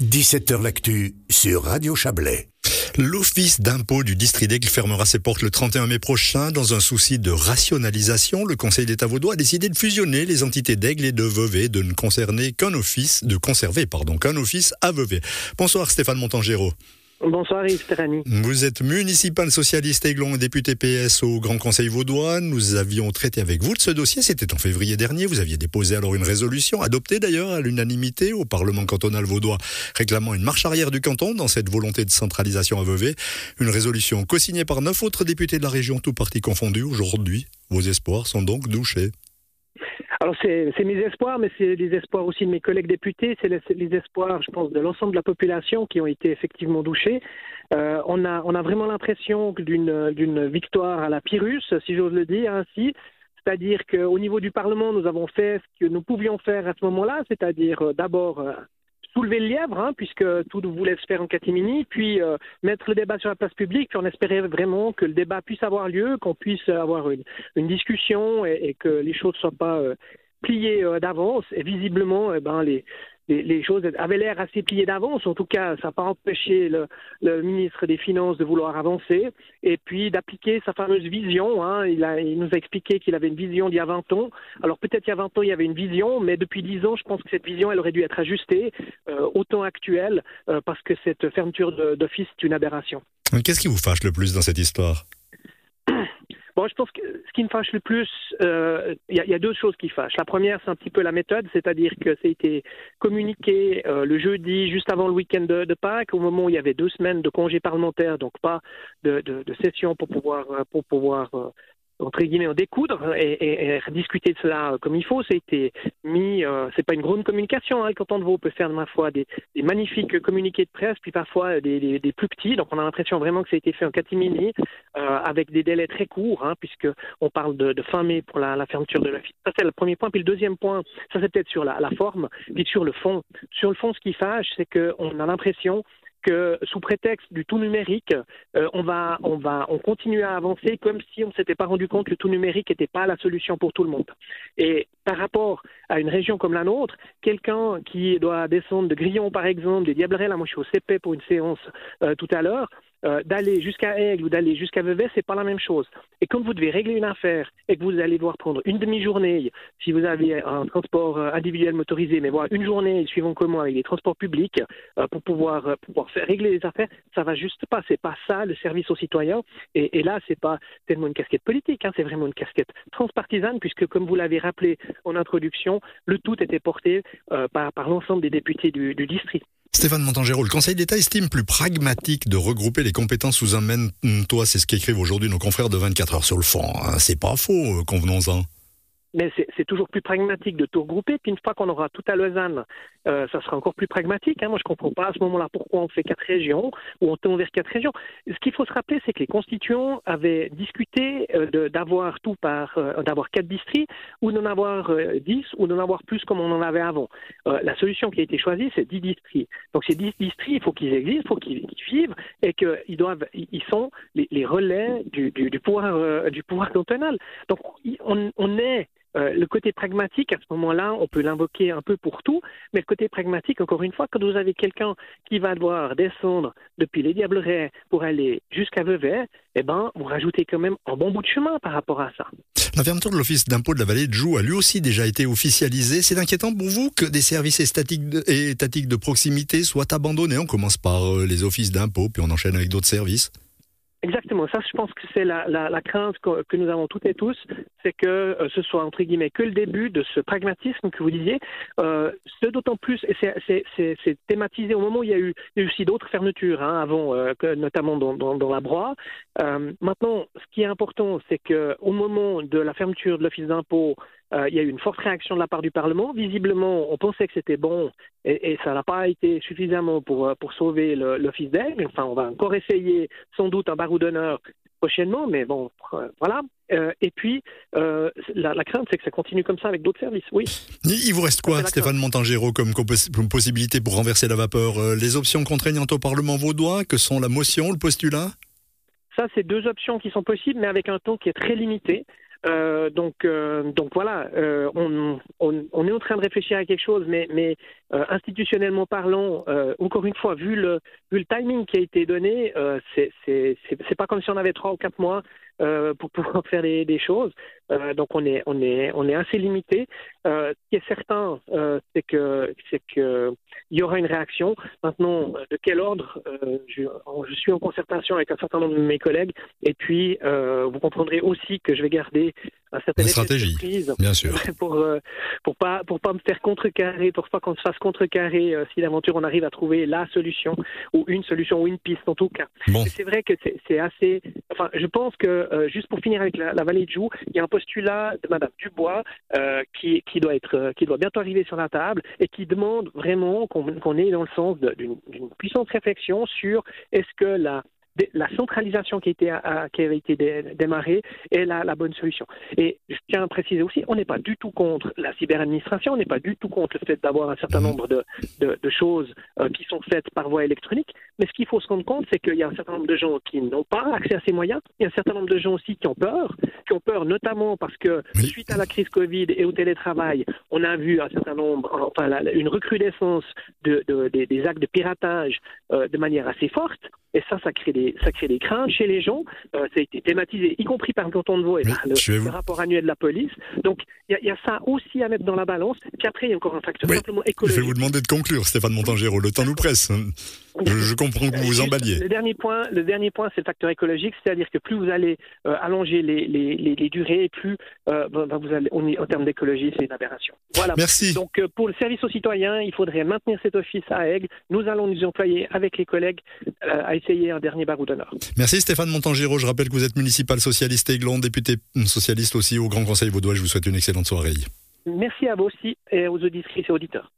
17h L'actu sur Radio Chablais. L'office d'impôt du district d'Aigle fermera ses portes le 31 mai prochain. Dans un souci de rationalisation, le Conseil d'État vaudois a décidé de fusionner les entités d'Aigle et de Vevey, de ne concerner qu'un office, de conserver, pardon, qu'un office à Vevey. Bonsoir Stéphane Montangero. Bonsoir Yves. Vous êtes municipal socialiste Aiglon et député PS au Grand Conseil vaudois. Nous avions traité avec vous de ce dossier, c'était en février dernier. Vous aviez déposé alors une résolution, adoptée d'ailleurs à l'unanimité au Parlement cantonal vaudois, réclamant une marche arrière du canton dans cette volonté de centralisation à. Une résolution co-signée par neuf autres députés de la région, tout partis confondus. Aujourd'hui, vos espoirs sont donc douchés. Alors c'est mes espoirs, mais c'est les espoirs aussi de mes collègues députés, c'est les, espoirs, je pense, de l'ensemble de la population qui ont été effectivement douchés. Euh, on, a, on a vraiment l'impression d'une victoire à la Pyrrhus, si j'ose le dire ainsi. C'est-à-dire qu'au niveau du Parlement, nous avons fait ce que nous pouvions faire à ce moment-là, c'est-à-dire euh, d'abord euh, soulever le lièvre, hein, puisque tout voulait se faire en catimini, puis euh, mettre le débat sur la place publique, puis on espérait vraiment que le débat puisse avoir lieu, qu'on puisse avoir une, discussion et, que les choses ne soient pas euh, pliées euh, d'avance. Et visiblement, eh ben, les, les, choses avaient l'air assez pliées d'avance. En tout cas, ça n'a pas empêché le, ministre des Finances de vouloir avancer et puis d'appliquer sa fameuse vision. Hein. Il, nous a expliqué qu'il avait une vision d'il y a 20 ans. Alors peut-être il y a 20 ans, il y avait une vision, mais depuis 10 ans, je pense que cette vision, elle aurait dû être ajustée euh, au temps actuel euh, parce que cette fermeture d'office est une aberration. Qu'est-ce qui vous fâche le plus dans cette histoire? Bon, je pense que ce qui me fâche le plus, euh, il y, a deux choses qui fâchent. La première, c'est un petit peu la méthode, c'est-à-dire que ça a été communiqué euh, le jeudi, juste avant le week-end de, Pâques, au moment où il y avait deux semaines de congé parlementaire, donc pas de, session pour pouvoir, pour pouvoir euh, entre guillemets en découdre et, et, discuter de cela comme il faut. C'était mis, euh, c'est pas une grande communication. Hein, le canton de Vaud peut faire foi des, des magnifiques communiqués de presse, puis parfois des, des, plus petits. Donc on a l'impression vraiment que ça a été fait en catimini, euh, avec des délais très courts, hein, puisque on parle de, de, fin mai pour la, la fermeture de l'office. Ça c'est le premier point. Puis le deuxième point, ça c'est peut-être sur la, la forme, puis sur le fond. Sur le fond, ce qui fâche, c'est qu'on a l'impression que sous prétexte du tout numérique, euh, on va, on va, on continue à avancer comme si on ne s'était pas rendu compte que le tout numérique n'était pas la solution pour tout le monde. Et par rapport à une région comme la nôtre, quelqu'un qui doit descendre de Grillon par exemple, des Diablerets, moi je suis au CP pour une séance euh, tout à l'heure, euh, d'aller jusqu'à Aigle ou d'aller jusqu'à Vevey, c'est pas la même chose. Et quand vous devez régler une affaire et que vous allez devoir prendre une demi-journée, si vous avez un transport euh, individuel motorisé, mais voilà, une journée suivant comment avec les transports publics euh, pour pouvoir faire régler les affaires, ça va juste pas. C'est pas ça le service aux citoyens. Et, et là, c'est pas tellement une casquette politique, hein, c'est vraiment une casquette transpartisane, puisque comme vous l'avez rappelé en introduction, le tout était porté par, l'ensemble des députés du district. Stéphane Montangero, le Conseil d'État estime plus pragmatique de regrouper les compétences sous un même toit. C'est ce qu'écrivent aujourd'hui nos confrères de 24 heures sur le fond. Hein. C'est pas faux, euh, convenons-en mais c'est toujours plus pragmatique de tout regrouper. Puis une fois qu'on aura tout à Lausanne, euh, ça sera encore plus pragmatique. Hein. Moi, je ne comprends pas à ce moment-là pourquoi on fait quatre régions ou on tend vers quatre régions. Ce qu'il faut se rappeler, c'est que les constituants avaient discuté euh, d'avoir tout par, euh, d'avoir quatre districts ou d'en avoir dix ou d'en avoir plus comme on en avait avant. la solution qui a été choisie, c'est dix districts. Donc ces dix districts, il faut qu'ils existent, il faut qu'ils vivent et qu'ils doivent, ils sont les, relais du, pouvoir, du pouvoir cantonal. Donc on, on est euh, le côté pragmatique, à ce moment-là, on peut l'invoquer un peu pour tout, mais le côté pragmatique, encore une fois, quand vous avez quelqu'un qui va devoir descendre depuis les Diablerets pour aller jusqu'à Vevey, eh ben, vous rajoutez quand même un bon bout de chemin par rapport à ça. La fermeture de l'office d'impôt de la vallée de Joux a lui aussi déjà été officialisée. C'est inquiétant pour vous que des services étatiques de, étatiques de proximité soient abandonnés. On commence par euh, les offices d'impôt, puis on enchaîne avec d'autres services. Exactement. Ça, je pense que c'est la, la, crainte que, nous avons toutes et tous, c'est que euh, ce soit entre guillemets que le début de ce pragmatisme que vous disiez. Euh, ce d'autant plus, et c'est thématisé au moment où il y a eu, eu aussi d'autres fermetures hein, avant, euh, notamment dans, dans, dans, la broie. Euh, maintenant, ce qui est important, c'est que au moment de la fermeture de l'office d'impôt, il y a eu une forte réaction de la part du Parlement. Visiblement, on pensait que c'était bon et, et ça n'a pas été suffisamment pour, euh, pour sauver l'Office d'aigle. Enfin, on va encore essayer sans doute un barreau d'honneur prochainement, mais bon, euh, voilà. Euh, et puis, euh, la, la, crainte, c'est que ça continue comme ça avec d'autres services, oui. Il vous reste quoi, Stéphane Montangero, comme, comme, possibilité pour renverser la vapeur Les options contraignantes au Parlement vaudois, que sont la motion, le postulat? Ça, c'est deux options qui sont possibles, mais avec un temps qui est très limité. Euh, donc, euh, donc voilà, euh, on, on, on, est en train de réfléchir à quelque chose, mais, mais institutionnellement parlant, encore une fois, vu le, vu le timing qui a été donné, c'est pas comme si on avait trois ou quatre mois euh, pour pouvoir faire des, des choses. Euh, donc on est on est on est assez limité. Euh, ce qui est certain, euh, c'est que c'est que il y aura une réaction. Maintenant, de quel ordre je, je, suis en concertation avec un certain nombre de mes collègues. Et puis vous comprendrez aussi que je vais garder un certain stratégie, bien sûr, pour pour pas pour pas me faire contrecarrer, pour pas qu'on se fasse contrecarrer si l'aventure on arrive à trouver la solution ou une solution ou une piste en tout cas. Bon. C'est vrai que c'est assez. Enfin, je pense que euh, juste pour finir avec la, vallée de Joux, il y a un postulat de Madame Dubois euh, qui, qui, doit être, euh, qui doit bientôt arriver sur la table et qui demande vraiment qu'on est dans le sens d'une puissante réflexion sur est-ce que la la centralisation qui, était, qui avait été démarrée est la, la, bonne solution. Et je tiens à préciser aussi, on n'est pas du tout contre la cyberadministration, on n'est pas du tout contre le fait d'avoir un certain nombre de, de, de choses euh, qui sont faites par voie électronique, mais ce qu'il faut se rendre compte, c'est qu'il y a un certain nombre de gens qui n'ont pas accès à ces moyens, il y a un certain nombre de gens aussi qui ont peur, qui ont peur notamment parce que suite à la crise Covid et au télétravail, on a vu un certain nombre, enfin une recrudescence de, des, des, actes de piratage euh, de manière assez forte, et ça, ça crée des, ça crée des craintes chez les gens. Euh, ça a été thématisé, y compris par le canton de Vaud et par le, rapport annuel de la police. Donc, il y, y, a ça aussi à mettre dans la balance. Puis après, il y a encore un facteur simplement écologique. Je vais vous demander de conclure, Stéphane Montangéro. Le temps nous presse. Je, comprends que vous vous emballiez. Le dernier point, le dernier point, c'est le facteur écologique, c'est-à-dire que plus vous allez euh, allonger les, les, les, durées, plus euh, ben, ben, vous allez, on en termes d'écologie, c'est une aberration. Voilà. Merci. Donc, euh, pour le service aux citoyens, il faudrait maintenir cet office à Aigle. Nous allons nous employer avec les collègues à essayer un dernier barreau d'honneur. Merci Stéphane Montangiro. Je rappelle que vous êtes municipal socialiste Aiglon, député socialiste aussi au Grand Conseil vaudois. Je vous souhaite une excellente soirée. Merci à vous aussi et aux auditrices et auditeurs.